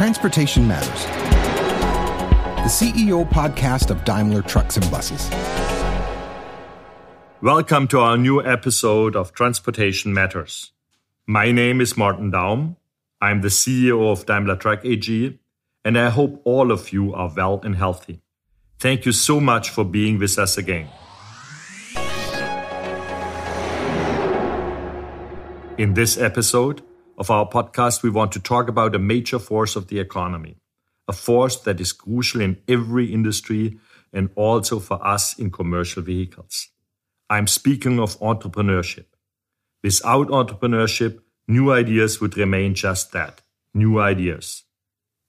Transportation Matters, the CEO podcast of Daimler Trucks and Buses. Welcome to our new episode of Transportation Matters. My name is Martin Daum. I'm the CEO of Daimler Truck AG, and I hope all of you are well and healthy. Thank you so much for being with us again. In this episode of our podcast, we want to talk about a major force of the economy, a force that is crucial in every industry and also for us in commercial vehicles. I'm speaking of entrepreneurship. Without entrepreneurship, new ideas would remain just that new ideas.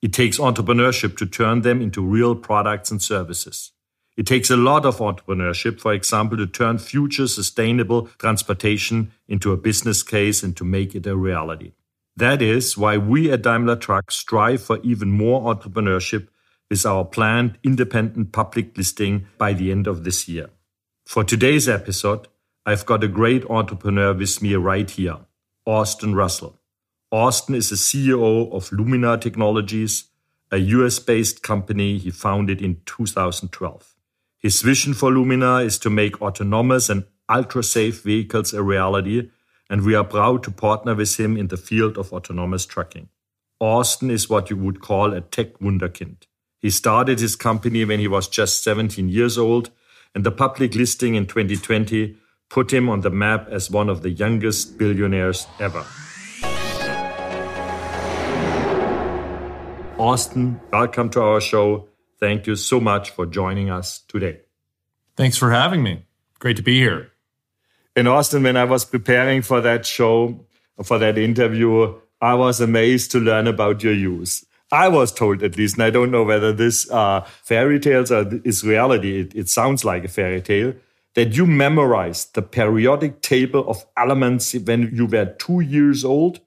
It takes entrepreneurship to turn them into real products and services. It takes a lot of entrepreneurship, for example, to turn future sustainable transportation into a business case and to make it a reality. That is why we at Daimler Truck strive for even more entrepreneurship with our planned independent public listing by the end of this year. For today's episode, I've got a great entrepreneur with me right here, Austin Russell. Austin is the CEO of Luminar Technologies, a US based company he founded in 2012. His vision for Luminar is to make autonomous and ultra safe vehicles a reality, and we are proud to partner with him in the field of autonomous trucking. Austin is what you would call a tech wunderkind. He started his company when he was just 17 years old, and the public listing in 2020 put him on the map as one of the youngest billionaires ever. Austin, welcome to our show. Thank you so much for joining us today. Thanks for having me. Great to be here. In Austin, when I was preparing for that show, for that interview, I was amazed to learn about your use. I was told, at least, and I don't know whether this are fairy tales or is reality. It, it sounds like a fairy tale that you memorized the periodic table of elements when you were two years old.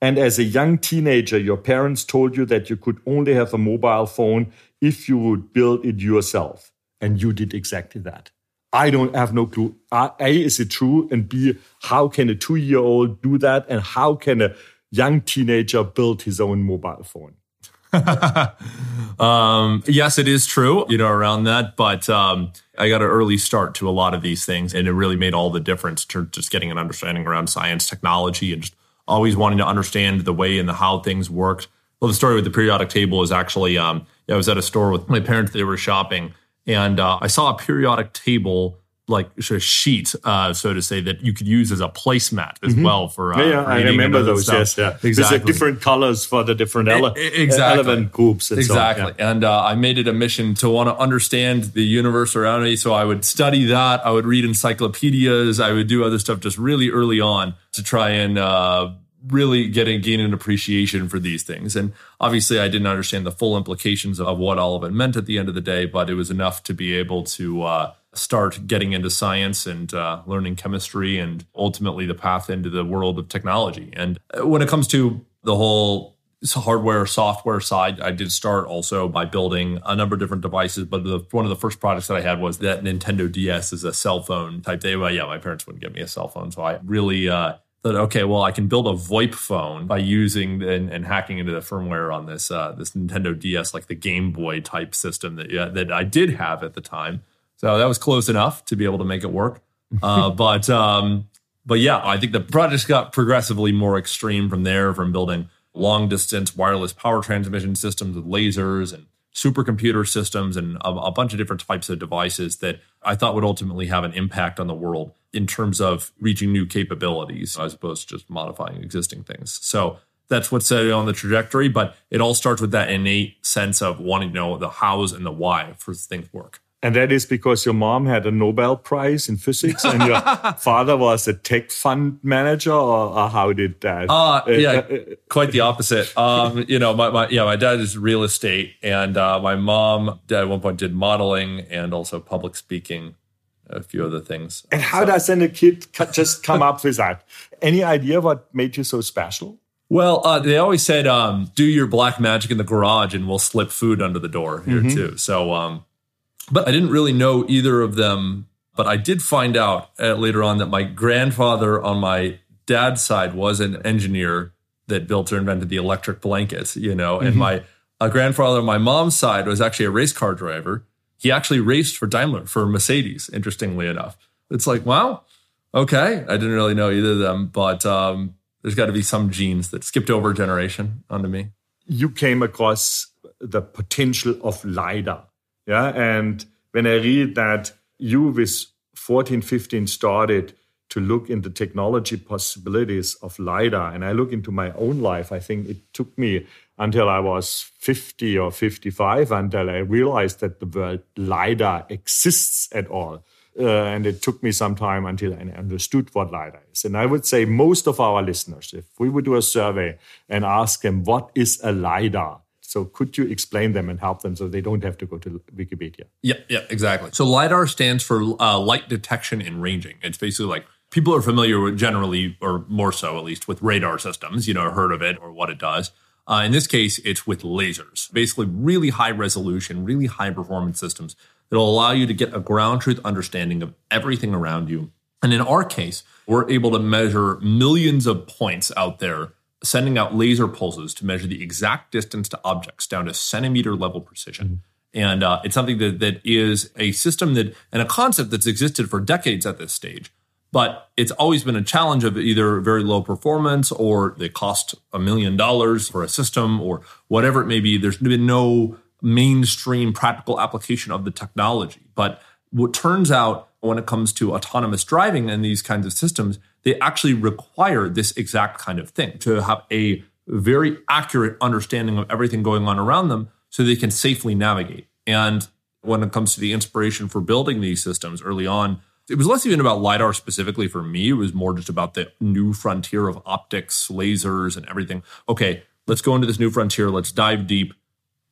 And as a young teenager, your parents told you that you could only have a mobile phone if you would build it yourself. And you did exactly that. I don't have no clue. A, is it true? And B, how can a two year old do that? And how can a young teenager build his own mobile phone? um, yes, it is true, you know, around that. But um, I got an early start to a lot of these things, and it really made all the difference to just getting an understanding around science, technology, and just always wanting to understand the way and the how things worked. Well, the story with the periodic table is actually um, I was at a store with my parents. They were shopping, and uh, I saw a periodic table like a sheet, uh, so to say, that you could use as a placemat as mm-hmm. well for. Uh, yeah, yeah I remember those. Stuff. Yes, yeah, exactly. There's like different colors for the different ele- exactly. element groups. And exactly, so, yeah. and uh, I made it a mission to want to understand the universe around me. So I would study that. I would read encyclopedias. I would do other stuff just really early on to try and uh, really getting gain an appreciation for these things. And obviously, I didn't understand the full implications of what all of it meant at the end of the day, but it was enough to be able to uh, start getting into science and uh, learning chemistry, and ultimately the path into the world of technology. And when it comes to the whole hardware software side i did start also by building a number of different devices but the, one of the first products that i had was that nintendo ds is a cell phone type thing well yeah my parents wouldn't get me a cell phone so i really uh, that okay, well, I can build a VoIP phone by using and, and hacking into the firmware on this uh, this Nintendo DS, like the Game Boy type system that yeah, that I did have at the time. So that was close enough to be able to make it work. Uh, but um, but yeah, I think the projects got progressively more extreme from there, from building long distance wireless power transmission systems with lasers and supercomputer systems and a, a, bunch of different types of devices that I thought would ultimately have an impact on the world in terms of reaching new capabilities as opposed to just modifying existing things. So that's what's set on the trajectory, but it all starts with that innate sense of wanting to know the hows and the why for things work. And that is because your mom had a Nobel Prize in physics and your father was a tech fund manager, or, or how did that? Uh, yeah, uh, uh, quite the opposite. Um, you know, my, my, yeah, my dad is real estate, and uh, my mom at one point did modeling and also public speaking, a few other things. And how so, does then a kid just come up with that? Any idea what made you so special? Well, uh, they always said, um, "Do your black magic in the garage, and we'll slip food under the door here mm-hmm. too." So, um, but I didn't really know either of them. But I did find out uh, later on that my grandfather on my dad's side was an engineer that built or invented the electric blanket, you know, and my a grandfather on my mom's side was actually a race car driver. He actually raced for Daimler, for Mercedes, interestingly enough. It's like, wow, okay. I didn't really know either of them, but um, there's got to be some genes that skipped over a generation onto me. You came across the potential of LiDAR. Yeah. And when I read that you with 14, 15 started to look into the technology possibilities of LiDAR, and I look into my own life, I think it took me until I was 50 or 55 until I realized that the word LiDAR exists at all. Uh, and it took me some time until I understood what LiDAR is. And I would say most of our listeners, if we would do a survey and ask them, what is a LiDAR? So could you explain them and help them so they don't have to go to Wikipedia? Yeah, yeah, exactly. So LiDAR stands for uh, light detection and ranging. It's basically like people are familiar with generally, or more so at least, with radar systems, you know, heard of it or what it does. Uh, in this case, it's with lasers, basically really high resolution, really high performance systems that'll allow you to get a ground truth understanding of everything around you. And in our case, we're able to measure millions of points out there, sending out laser pulses to measure the exact distance to objects down to centimeter level precision. Mm-hmm. And uh, it's something that, that is a system that and a concept that's existed for decades at this stage. But it's always been a challenge of either very low performance or they cost a million dollars for a system or whatever it may be. There's been no mainstream practical application of the technology. But what turns out when it comes to autonomous driving and these kinds of systems, they actually require this exact kind of thing to have a very accurate understanding of everything going on around them so they can safely navigate. And when it comes to the inspiration for building these systems early on, it was less even about LiDAR specifically for me. It was more just about the new frontier of optics, lasers, and everything. Okay, let's go into this new frontier. Let's dive deep.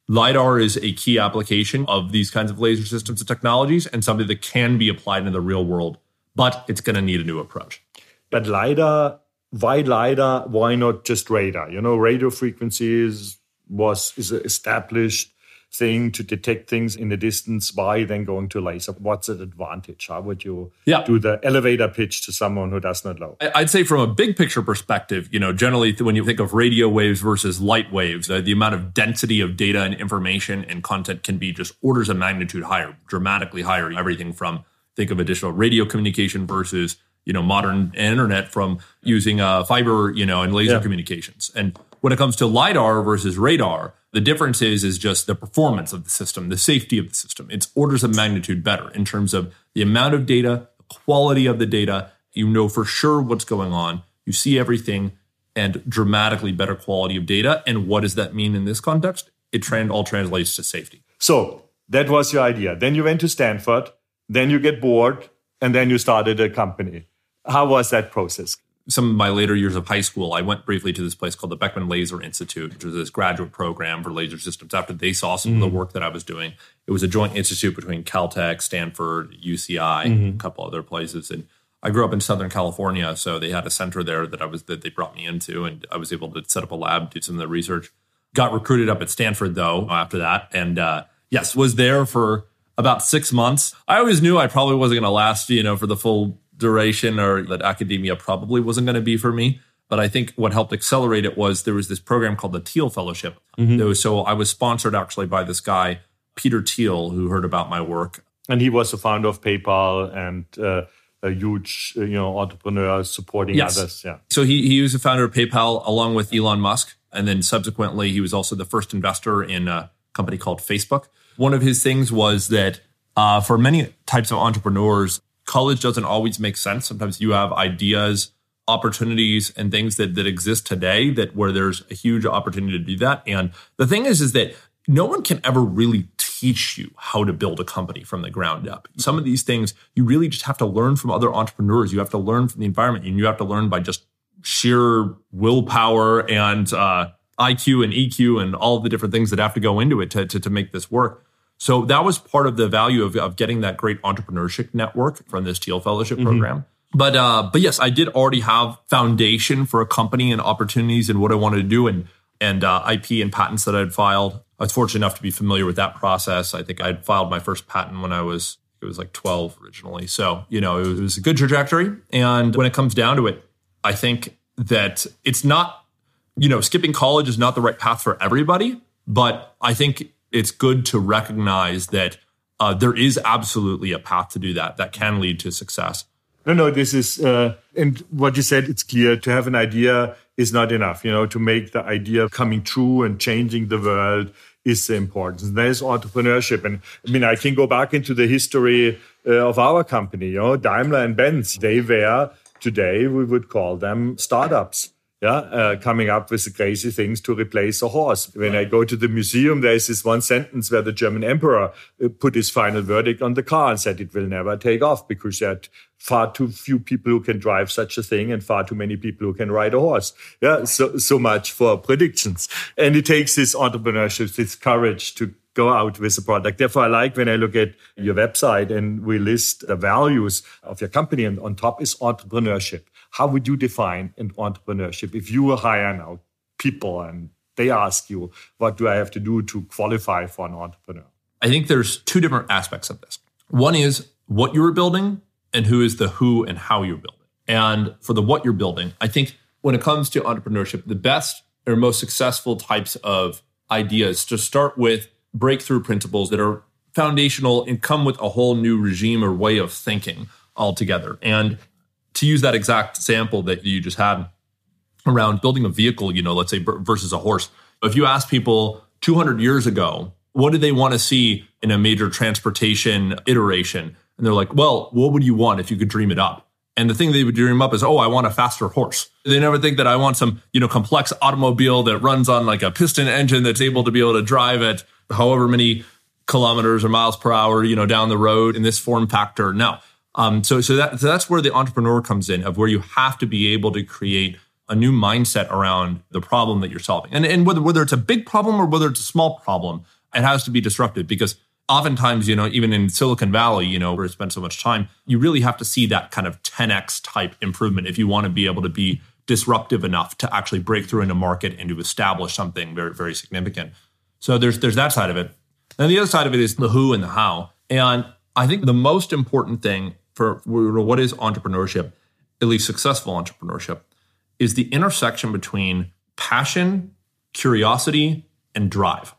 LiDAR is a key application of these kinds of laser systems and technologies and something that can be applied in the real world, but it's going to need a new approach. But LiDAR, why LiDAR? Why not just radar? You know, radio frequencies was is established thing to detect things in the distance why then going to laser. What's the advantage? How would you yeah. do the elevator pitch to someone who does not know? I'd say from a big picture perspective you know generally when you think of radio waves versus light waves the, the amount of density of data and information and content can be just orders of magnitude higher dramatically higher. Everything from think of additional radio communication versus you know modern internet from using uh, fiber you know and laser yeah. communications. And when it comes to lidar versus radar the difference is is just the performance of the system, the safety of the system. It's orders of magnitude better in terms of the amount of data, the quality of the data. You know for sure what's going on. You see everything and dramatically better quality of data. And what does that mean in this context? It all translates to safety. So that was your idea. Then you went to Stanford, then you get bored, and then you started a company. How was that process? Some of my later years of high school, I went briefly to this place called the Beckman Laser Institute, which was this graduate program for laser systems. After they saw some mm-hmm. of the mm. work that I was doing, it was a joint institute between Caltech, Stanford, UCI, mm-hmm. a couple other places. And I grew up in Southern California, so they had a center there that I was that they brought me into, and I was able to set up a lab, do some of the research. Got recruited up at Stanford though after that, and uh, yes, was there for about six months. I always knew I probably wasn't going to last, you know, for the full duration or that academia probably wasn't going to be for me. But I think what helped accelerate it was there was this program called the Thiel Fellowship. Mm-hmm. So I was sponsored actually by this guy, Peter Thiel, who heard about my work. And he was the founder of PayPal and uh, a huge, you know, entrepreneur supporting yes. others. Yeah. So he he was the founder of PayPal along with Elon Musk, and then subsequently he was also the first investor in a company called Facebook. One of his things was that uh, for many types of entrepreneurs, college doesn't always make sense. Sometimes you have ideas, opportunities, and things that that exist today that where there's a huge opportunity to do that. And the thing is, is that no one can ever really teach you how to build a company from the ground up. Some of these things you really just have to learn from other entrepreneurs. You have to learn from the environment, and you have to learn by just sheer willpower and uh, IQ and EQ and all the different things that have to go into it to, to, to make this work. So that was part of the value of, of getting that great entrepreneurship network from this Thiel Fellowship mm-hmm. program. But uh, but yes, I did already have foundation for a company and opportunities and what I wanted to do and and uh, IP and patents that I'd filed. I was fortunate enough to be familiar with that process. I think I'd filed my first patent when I was it was like 12 originally. So, you know, it was, it was a good trajectory. And when it comes down to it, I think that it's not you know, skipping college is not the right path for everybody, but I think it's good to recognize that uh, there is absolutely a path to do that that can lead to success. No, no, this is, uh, and what you said, it's clear to have an idea is not enough. You know, to make the idea coming true and changing the world is the important. There's entrepreneurship. And I mean, I can go back into the history uh, of our company, you know, Daimler and Benz. They were, today, we would call them startups yeah, uh, coming up with crazy things to replace a horse. When I go to the museum, there is this one sentence where the German emperor uh, put his final verdict on the car and said it will never take off because there are far too few people who can drive such a thing and far too many people who can ride a horse. Yeah, so, so much for predictions. And it takes this entrepreneurship, this courage to go out with a product. Therefore, I like when I look at your website and we list the values of your company and on top is entrepreneurship. How would you define an entrepreneurship if you were hiring now people and they ask you, what do I have to do to qualify for an entrepreneur? I think there's two different aspects of this. One is what you're building and who is the who and how you're building. And for the what you're building, I think when it comes to entrepreneurship, the best or most successful types of ideas to start with breakthrough principles that are foundational and come with a whole new regime or way of thinking altogether. And to use that exact sample that you just had around building a vehicle, you know, let's say versus a horse. If you ask people 200 years ago, what do they want to see in a major transportation iteration? And they're like, well, what would you want if you could dream it up? And the thing they would dream up is, oh, I want a faster horse. They never think that I want some, you know, complex automobile that runs on like a piston engine that's able to be able to drive at however many kilometers or miles per hour, you know, down the road in this form factor. No, um, so, so, that, so that's where the entrepreneur comes in, of where you have to be able to create a new mindset around the problem that you're solving. And, and whether, whether it's a big problem or whether it's a small problem, it has to be disruptive because oftentimes, you know, even in Silicon Valley, you know, where I spend so much time, you really have to see that kind of 10x type improvement if you want to be able to be disruptive enough to actually break through in a market and to establish something very, very significant. So there's there's that side of it. And the other side of it is the who and the how. And I think the most important thing for what is entrepreneurship, at least successful entrepreneurship, is the intersection between passion, curiosity, and drive.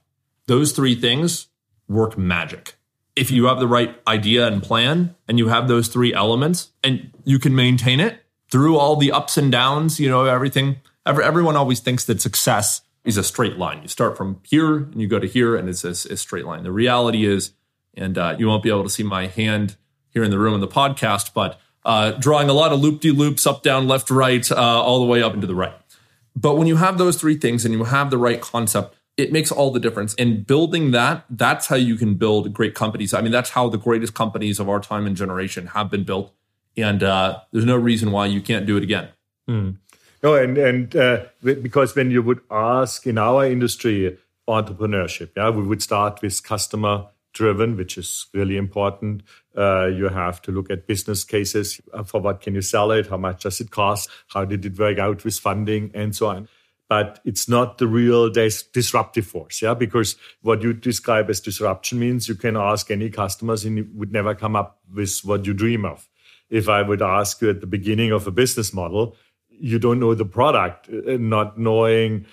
Those three things work magic. If you have the right idea and plan and you have those three elements and you can maintain it through all the ups and downs, you know, everything, everyone always thinks that success is a straight line. You start from here and you go to here and it's a, a straight line. The reality is, and uh, you won't be able to see my hand here in the room in the podcast, but uh, drawing a lot of loop de loops up, down, left, right, uh, all the way up into the right. But when you have those three things and you have the right concept, it makes all the difference. And building that, that's how you can build great companies. I mean, that's how the greatest companies of our time and generation have been built. And uh, there's no reason why you can't do it again. Mm. No, and and uh, because when you would ask in our industry entrepreneurship, yeah, we would start with customer driven, which is really important. Uh, you have to look at business cases. Uh, for what can you sell it? How much does it cost? How did it work out with funding and so on? But it's not the real dis- disruptive force, yeah. Because what you describe as disruption means you can ask any customers and you would never come up with what you dream of. If I would ask you at the beginning of a business model, you don't know the product, uh, not knowing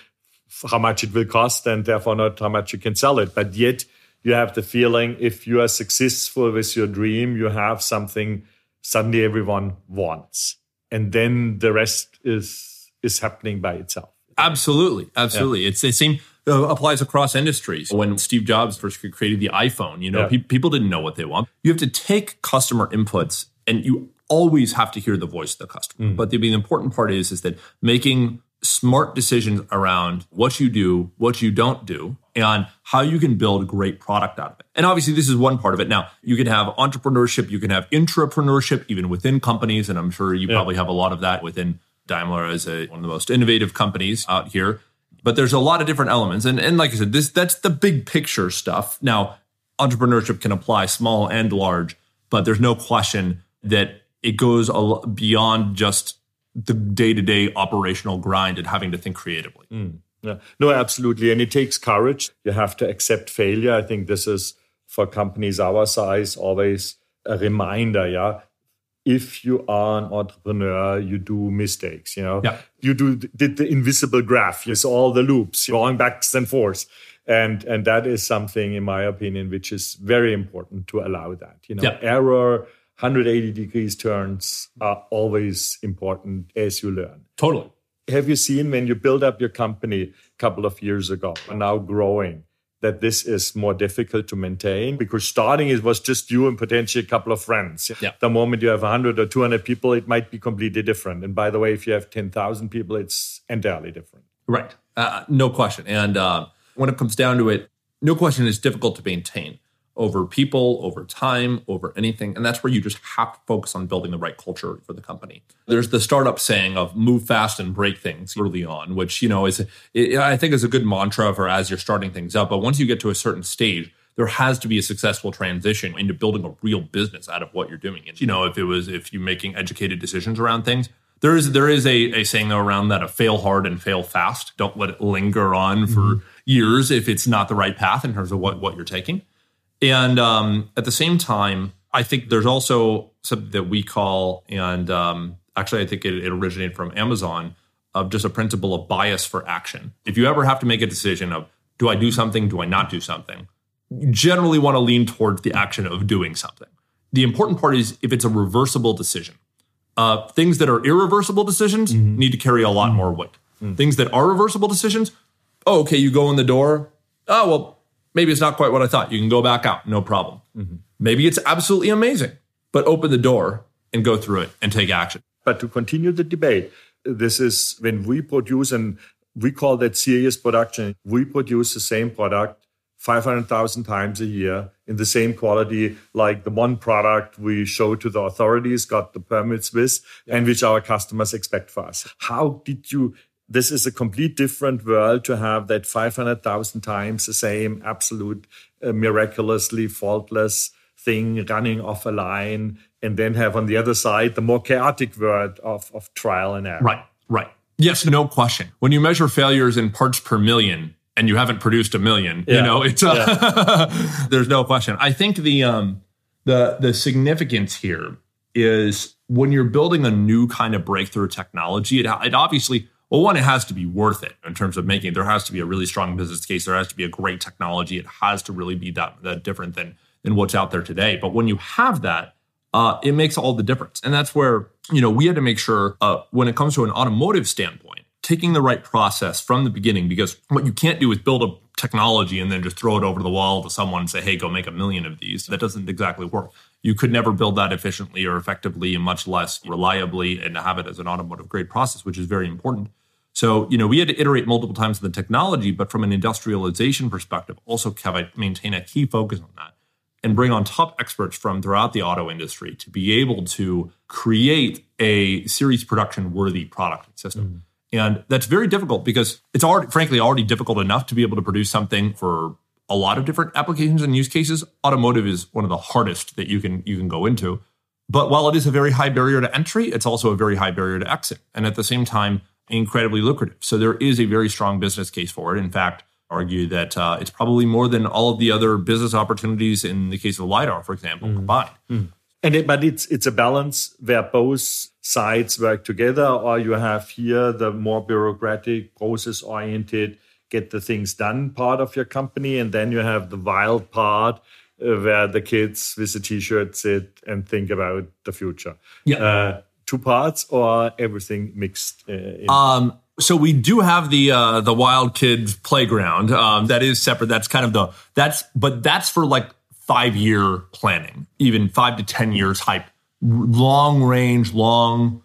how much it will cost and therefore not how much you can sell it. But yet you have the feeling if you are successful with your dream, you have something suddenly everyone wants. And then the rest is is happening by itself. Absolutely. Absolutely. Yeah. It's the same uh, applies across industries. When Steve Jobs first created the iPhone, you know, yeah. pe- people didn't know what they want. You have to take customer inputs and you always have to hear the voice of the customer. Mm. But the, the important part is, is that making smart decisions around what you do, what you don't do, and how you can build a great product out of it. And obviously, this is one part of it. Now, you can have entrepreneurship, you can have intrapreneurship, even within companies. And I'm sure you yeah. probably have a lot of that within Daimler as a, one of the most innovative companies out here. But there's a lot of different elements. And, and like I said, this that's the big picture stuff. Now, entrepreneurship can apply small and large, but there's no question that it goes beyond just the day to day operational grind and having to think creatively. Mm, yeah. No, absolutely. And it takes courage. You have to accept failure. I think this is for companies our size always a reminder. Yeah. if you are an entrepreneur, you do mistakes. You know, Yeah. you do did the invisible graph. You saw all the loops going backs and forth, and and that is something, in my opinion, which is very important to allow that. You know, Yeah. error, 180 degrees turns are always important as you learn. Totally. Have you seen when you build up your company a couple of years ago and now growing? That this is more difficult to maintain because starting it was just you and potentially a couple of friends. Yeah. The moment you have 100 or 200 people, it might be completely different. And by the way, if you have 10,000 people, it's entirely different. Right. Uh, no question. And uh, when it comes down to it, no question it's difficult to maintain over people, over time, over anything. And that's where you just have to focus on building the right culture for the company. There's the startup saying of move fast and break things early on, which, you know, is, it, I think is a good mantra for as you're starting things up. But once you get to a certain stage, there has to be a successful transition into building a real business out of what you're doing. And, you know, if it was, if you're making educated decisions around things, there is there is a, a saying though around that of fail hard and fail fast. Don't let it linger on for mm-hmm. years if it's not the right path in terms of what, what you're taking. And um, at the same time, I think there's also something that we call, and um, actually, I think it, it originated from Amazon, of just a principle of bias for action. If you ever have to make a decision of, do I do something, do I not do something, you generally want to lean towards the action of doing something. The important part is if it's a reversible decision. Uh, things that are irreversible decisions need to carry a lot more weight. Things that are reversible decisions, oh, okay, you go in the door. Oh, well, maybe it's not quite what I thought. You can go back out, no problem. Mm-hmm. Maybe it's absolutely amazing, but open the door and go through it and take action. But to continue the debate, this is when we produce, and we call that series production. We produce the same product 500,000 times a year in the same quality, like the one product we show to the authorities, got the permits with, and which our customers expect for us. How did you? This is a complete different world to have that 500,000 times the same absolute, uh, miraculously faultless thing running off a line, and then have on the other side the more chaotic world of, of trial and error. Right, right. Yes, no question. When you measure failures in parts per million and you haven't produced a million, you know, it's uh, there's no question. I think the um the the significance here is when you're building a new kind of breakthrough technology, it, it obviously well, one, it has to be worth it in terms of making. There has to be a really strong business case. There has to be a great technology. It has to really be that, that different than than what's out there today. But when you have that, uh, it makes all the difference. And that's where, you know, we had to make sure uh, when it comes to an automotive standpoint, taking the right process from the beginning, because what you can't do is build a technology and then just throw it over the wall to someone and say, hey, go make a million of these. That doesn't exactly work. You could never build that efficiently or effectively and much less reliably and have it as an automotive grade process, which is very important. So, you know, we had to iterate multiple times in the technology, but from an industrialization perspective, also have a, maintain a key focus on that and bring on top experts from throughout the auto industry to be able to create a series production worthy product system. Mm-hmm. And that's very difficult because it's already, frankly, already difficult enough to be able to produce something for a lot of different applications and use cases. Automotive is one of the hardest that you can you can go into. But while it is a very high barrier to entry, it's also a very high barrier to exit. And at the same time, incredibly lucrative. So there is a very strong business case for it. In fact, argue that uh, it's probably more than all of the other business opportunities in the case of LiDAR, for example, combined. And it, but it's it's a balance where both sides work together, or you have here the more bureaucratic, process oriented, get the things done part of your company, and then you have the wild part uh, where the kids with the t-shirt sit and think about the future. Yeah. Uh, two parts or everything mixed. Uh? Um, so we do have the uh, the Wild Kids playground. Um, that is separate. That's kind of the that's but that's for like five year planning, even five to ten years hype, long range, long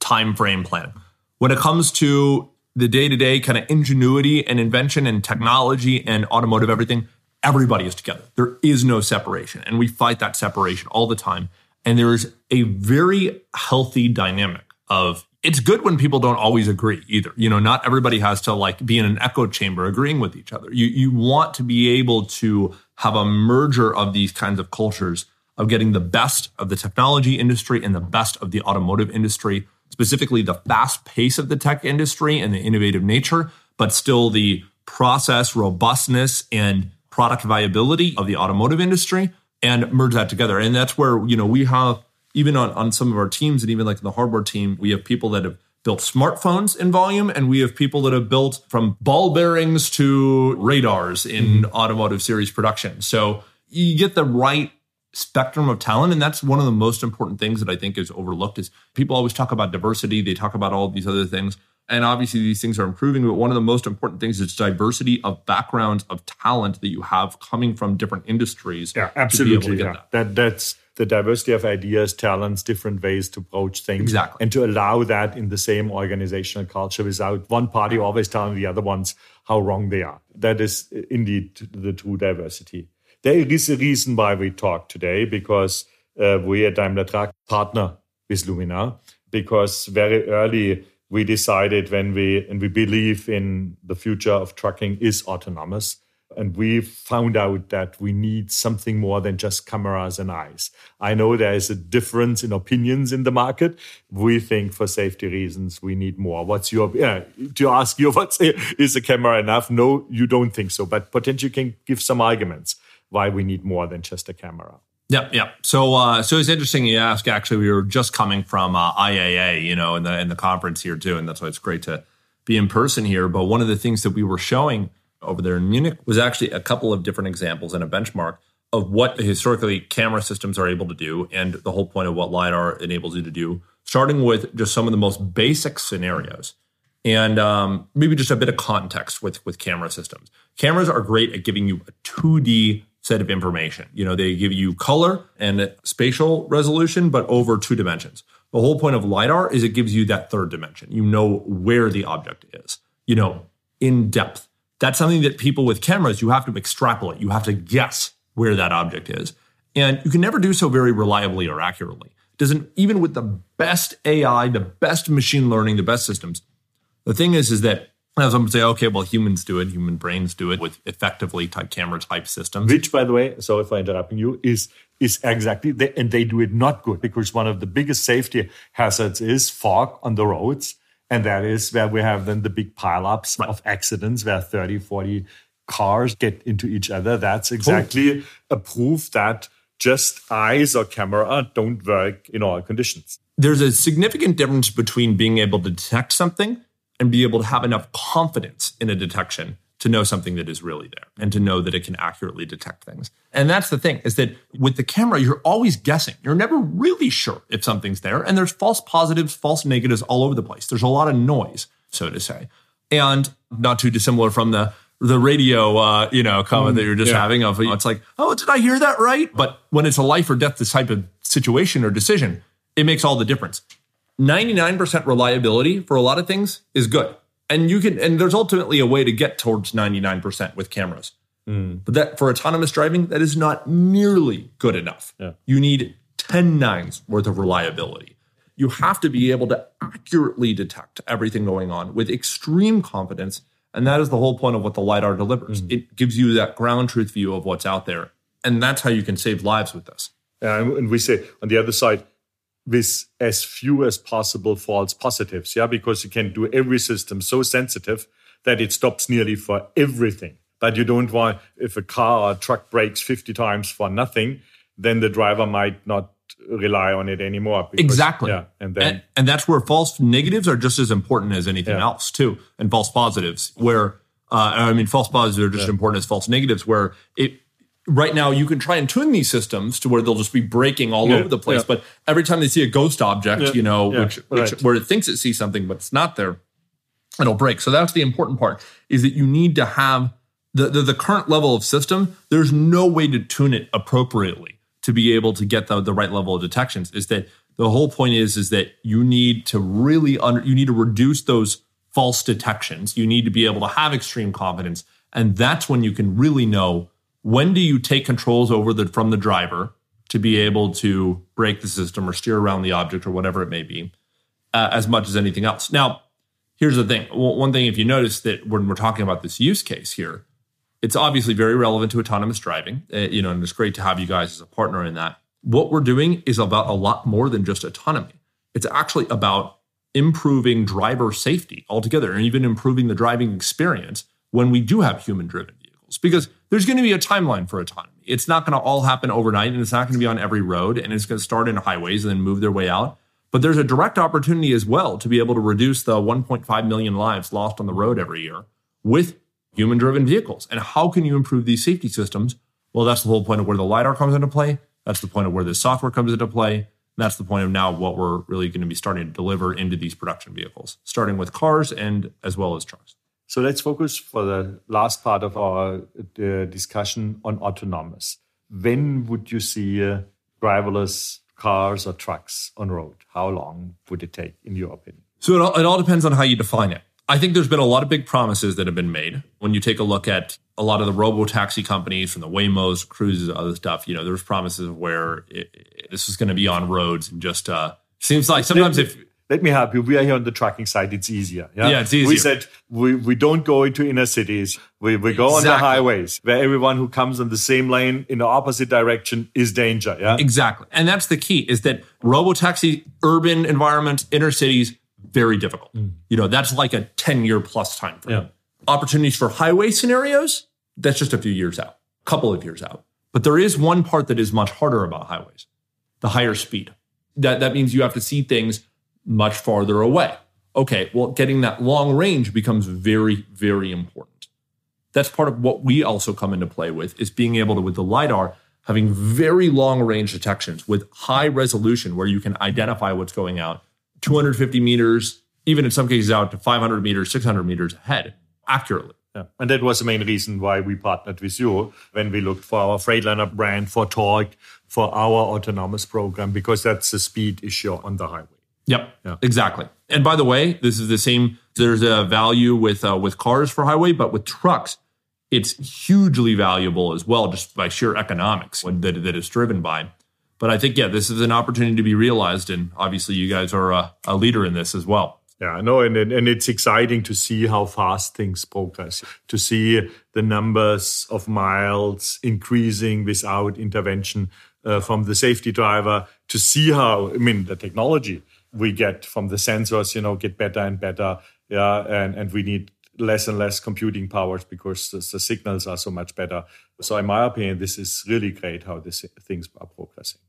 time frame planning. When it comes to the day to day kind of ingenuity and invention and technology and automotive everything, everybody is together. There is no separation, and we fight that separation all the time. And there's a very healthy dynamic of it's good when people don't always agree either. You know, not everybody has to like be in an echo chamber agreeing with each other. You you want to be able to have a merger of these kinds of cultures of getting the best of the technology industry and the best of the automotive industry, specifically the fast pace of the tech industry and the innovative nature, but still the process robustness and product viability of the automotive industry and merge that together. And that's where, you know, we have even on, on some of our teams and even like the hardware team, we have people that have built smartphones in volume and we have people that have built from ball bearings to radars in mm-hmm. automotive series production. So you get the right spectrum of talent and that's one of the most important things that i think is overlooked is people always talk about diversity they talk about all these other things and obviously these things are improving but one of the most important things is diversity of backgrounds of talent that you have coming from different industries yeah absolutely yeah. That. that that's the diversity of ideas talents different ways to approach things exactly and to allow that in the same organizational culture without one party always telling the other ones how wrong they are that is indeed the true diversity there is a reason why we talk today because uh, we at Daimler Truck partner with Luminar because very early we decided when we and we believe in the future of trucking is autonomous and we found out that we need something more than just cameras and eyes. I know there is a difference in opinions in the market. We think for safety reasons we need more. What's your yeah, to ask you what's is a camera enough? No, you don't think so, but potentially you can give some arguments why we need more than just a camera. Yeah, yeah. So, uh, so it's interesting you ask. Actually, we were just coming from uh, IAA, you know, in the in the conference here too, and that's why it's great to be in person here. But one of the things that we were showing over there in Munich was actually a couple of different examples and a benchmark of what historically camera systems are able to do, and the whole point of what lidar enables you to do. Starting with just some of the most basic scenarios, and um, maybe just a bit of context with with camera systems. Cameras are great at giving you a two D set of information. You know, they give you color and spatial resolution, but over two dimensions. The whole point of LiDAR is it gives you that third dimension. You know where the object is, you know, in depth. That's something that people with cameras, you have to extrapolate. You have to guess where that object is. And you can never do so very reliably or accurately. Doesn't even with the best AI, the best machine learning, the best systems. The thing is, is that now some say, okay, well, humans do it, human brains do it with effectively type camera type systems. Which, by the way, sorry for interrupting you, is is exactly, they, and they do it not good because one of the biggest safety hazards is fog on the roads. And that is where we have then the big pileups right. of accidents where 30, 40 cars get into each other. That's exactly a proof that just eyes or camera don't work in all conditions. There's a significant difference between being able to detect something and be able to have enough confidence in a detection to know something that is really there and to know that it can accurately detect things. And that's the thing is that with the camera, you're always guessing. You're never really sure if something's there. And there's false positives, false negatives all over the place. There's a lot of noise, so to say. And not too dissimilar from the the radio, uh, you know, comment mm, that you're just yeah. having of, you know, it's like, oh, did I hear that right? But when it's a life or death this type of situation or decision, it makes all the difference. 99% reliability for a lot of things is good. And you can, and there's ultimately a way to get towards 99% with cameras. Mm. But that for autonomous driving, that is not nearly good enough. Yeah. You need 10 nines worth of reliability. You have to be able to accurately detect everything going on with extreme confidence. And that is the whole point of what the LiDAR delivers. Mm. It gives you that ground truth view of what's out there. And that's how you can save lives with this. Yeah, and we say on the other side, with as few as possible false positives. Yeah, because you can do every system so sensitive that it stops nearly for everything. But you don't want, if a car or truck brakes 50 times for nothing, then the driver might not rely on it anymore. Because, exactly. Yeah, and then and, and, that's where false negatives are just as important as anything yeah. else too, and false positives. Where uh, I mean, false positives are just yeah. as important as false negatives. Where it right now you can try and tune these systems to where they'll just be braking all yeah, over the place. Yeah. But every time they see a ghost object, yeah, you know, which, which right. where it thinks it sees something, but it's not there, it'll brake. So that's the important part is that you need to have the, the, the current level of system. There's no way to tune it appropriately to be able to get the, the right level of detections. Is that the whole point is is that you need to really under you need to reduce those false detections. You need to be able to have extreme confidence, and that's when you can really know when do you take controls over the from the driver to be able to brake the system or steer around the object or whatever it may be uh, as much as anything else? Now here's the thing. One thing if you notice that when we're talking about this use case here it's obviously very relevant to autonomous driving uh, you know and it's great to have you guys as a partner in that. What we're doing is about a lot more than just autonomy. It's actually about improving driver safety altogether and even improving the driving experience when we do have human driven vehicles because there's going to be a timeline for autonomy. It's not going to all happen overnight and it's not going to be on every road and it's going to start in highways and then move their way out. But there's a direct opportunity as well to be able to reduce the 1.5 million lives lost on the road every year with human driven vehicles. And how can you improve these safety systems? Well, that's the whole point of where the LiDAR comes into play. That's the point of where the software comes into play. That's the point of now what we're really going to be starting to deliver into these production vehicles, starting with cars and as well as trucks. So let's focus for the last part of our uh, discussion on autonomous. When would you see uh, driverless cars or trucks on road? How long would it take, in your opinion? So it all, it all depends on how you define it. I think there's been a lot of big promises that have been made. When you take a look at a lot of the robo taxi companies, from the Waymos, Cruises, other stuff, you know, there's promises of where it, it, this is going to be on roads and just uh, seems like sometimes if let me help you. We are here on the trucking side. It's easier. Yeah, yeah it's easier. We said we, we don't go into inner cities. We, we go exactly. on the highways where everyone who comes on the same lane in the opposite direction is danger. Yeah, exactly. And that's the key is that robo taxi, urban environments, inner cities, very difficult. Mm. You know, that's like a 10 year plus time frame. Yeah. Opportunities for highway scenarios, that's just a few years out, a couple of years out. But there is one part that is much harder about highways the higher speed. That, that means you have to see things much farther away. Okay, well, getting that long range becomes very, very important. That's part of what we also come into play with is being able to, with the LiDAR, having very long range detections with high resolution where you can identify what's going out 250 meters, even in some cases out to 500 meters, 600 meters ahead accurately. Yeah. And that was the main reason why we partnered with you when we looked for our Freightliner brand, for Torc, for our autonomous program, because that's the speed issue on the highway. Yep, yeah. exactly. And by the way, this is the same. There's a value with uh, with cars for highway, but with trucks, it's hugely valuable as well, just by sheer economics that, that it's driven by. But I think, yeah, this is an opportunity to be realized. And obviously, you guys are a, a leader in this as well. Yeah, I know. And, and it's exciting to see how fast things progress, to see the numbers of miles increasing without intervention uh, from the safety driver, to see how, I mean, the technology we get from the sensors, you know, get better and better. Yeah. And, and we need less and less computing powers because the, the signals are so much better. So, in my opinion, this is really great how these things are progressing.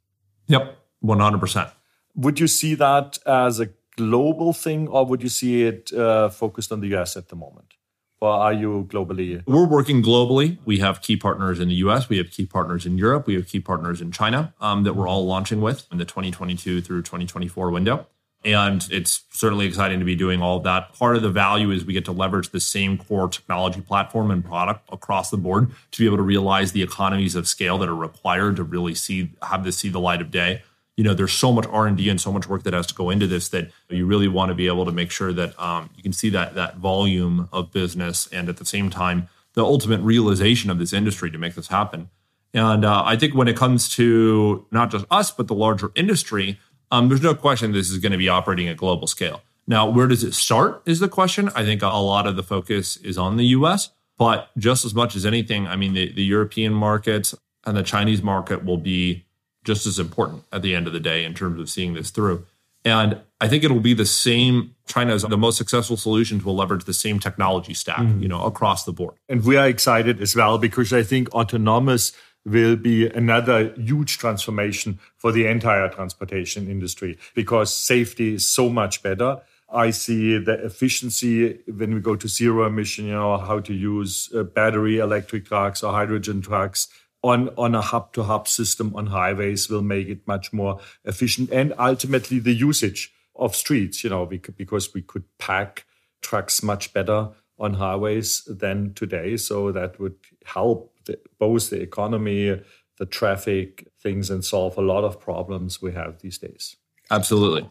Yep, 100%. Would you see that as a global thing or would you see it uh, focused on the US at the moment? Or are you globally? We're working globally. We have key partners in the US, we have key partners in Europe, we have key partners in China um, that we're all launching with in the 2022 through 2024 window. And it's certainly exciting to be doing all of that. Part of the value is we get to leverage the same core technology platform and product across the board to be able to realize the economies of scale that are required to really see have this see the light of day. You know, there's so much R and D and so much work that has to go into this that you really want to be able to make sure that um, you can see that that volume of business and at the same time the ultimate realization of this industry to make this happen. And uh, I think when it comes to not just us but the larger industry, um, there's no question this is going to be operating at global scale. Now, where does it start is the question. I think a lot of the focus is on the US, but just as much as anything, I mean, the, the European markets and the Chinese market will be just as important at the end of the day in terms of seeing this through. And I think it'll be the same. China's the most successful solutions will leverage the same technology stack, mm. you know, across the board. And we are excited as well because I think autonomous will be another huge transformation for the entire transportation industry because safety is so much better. I see the efficiency when we go to zero emission, you know, how to use uh, battery electric trucks or hydrogen trucks on, on a hub to hub system on highways will make it much more efficient and ultimately the usage of streets, you know, because we could pack trucks much better on highways than today. So that would help the, both the economy, the traffic things, and solve a lot of problems we have these days. Absolutely.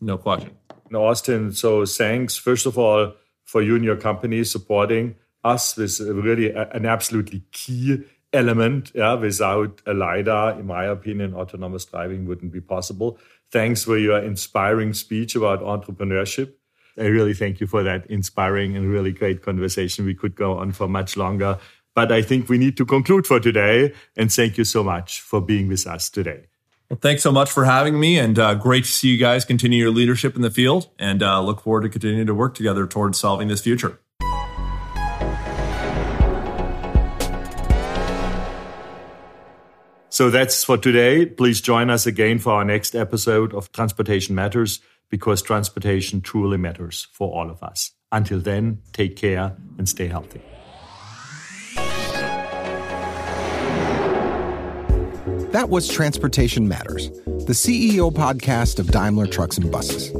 No question. No, Austin, so thanks, first of all, for you and your company supporting us with really an absolutely key element. Yeah, without a LiDAR, in my opinion, autonomous driving wouldn't be possible. Thanks for your inspiring speech about entrepreneurship. I really thank you for that inspiring and really great conversation. We could go on for much longer. But I think we need to conclude for today. And thank you so much for being with us today. Well, thanks so much for having me, and uh, great to see you guys continue your leadership in the field. And uh, look forward to continuing to work together towards solving this future. So that's for today. Please join us again for our next episode of Transportation Matters because transportation truly matters for all of us. Until then, take care and stay healthy. That was Transportation Matters, the CEO podcast of Daimler Trucks and Buses.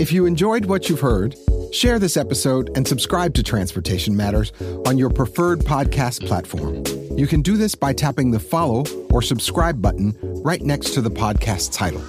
If you enjoyed what you've heard, share this episode and subscribe to Transportation Matters on your preferred podcast platform. You can do this by tapping the follow or subscribe button right next to the podcast title.